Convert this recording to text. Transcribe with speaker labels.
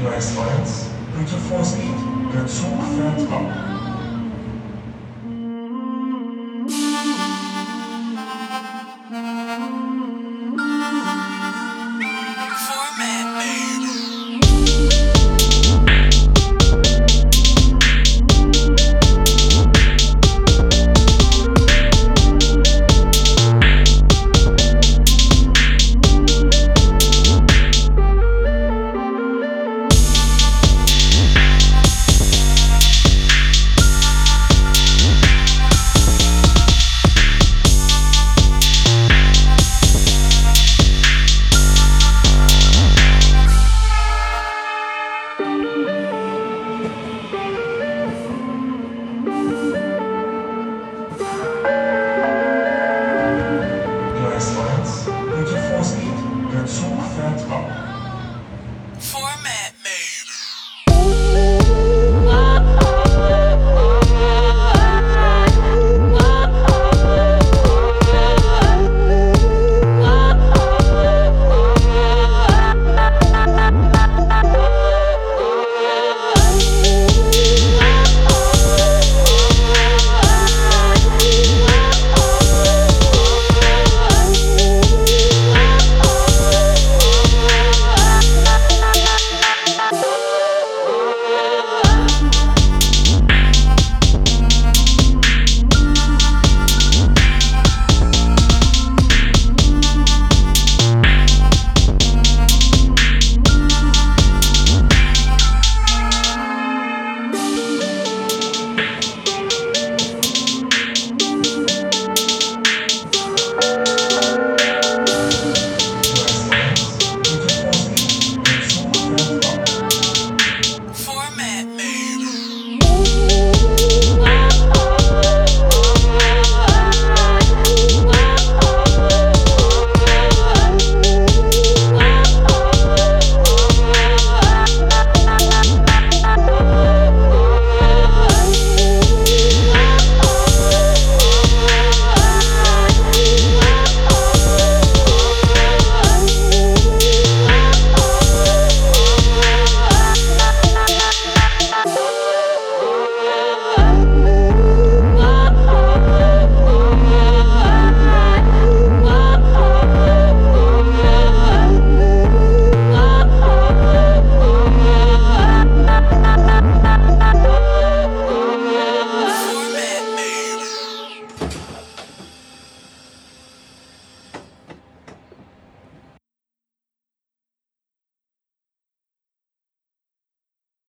Speaker 1: Gleis 1, bitte Vorsicht, der Zug fährt ab. なんですか。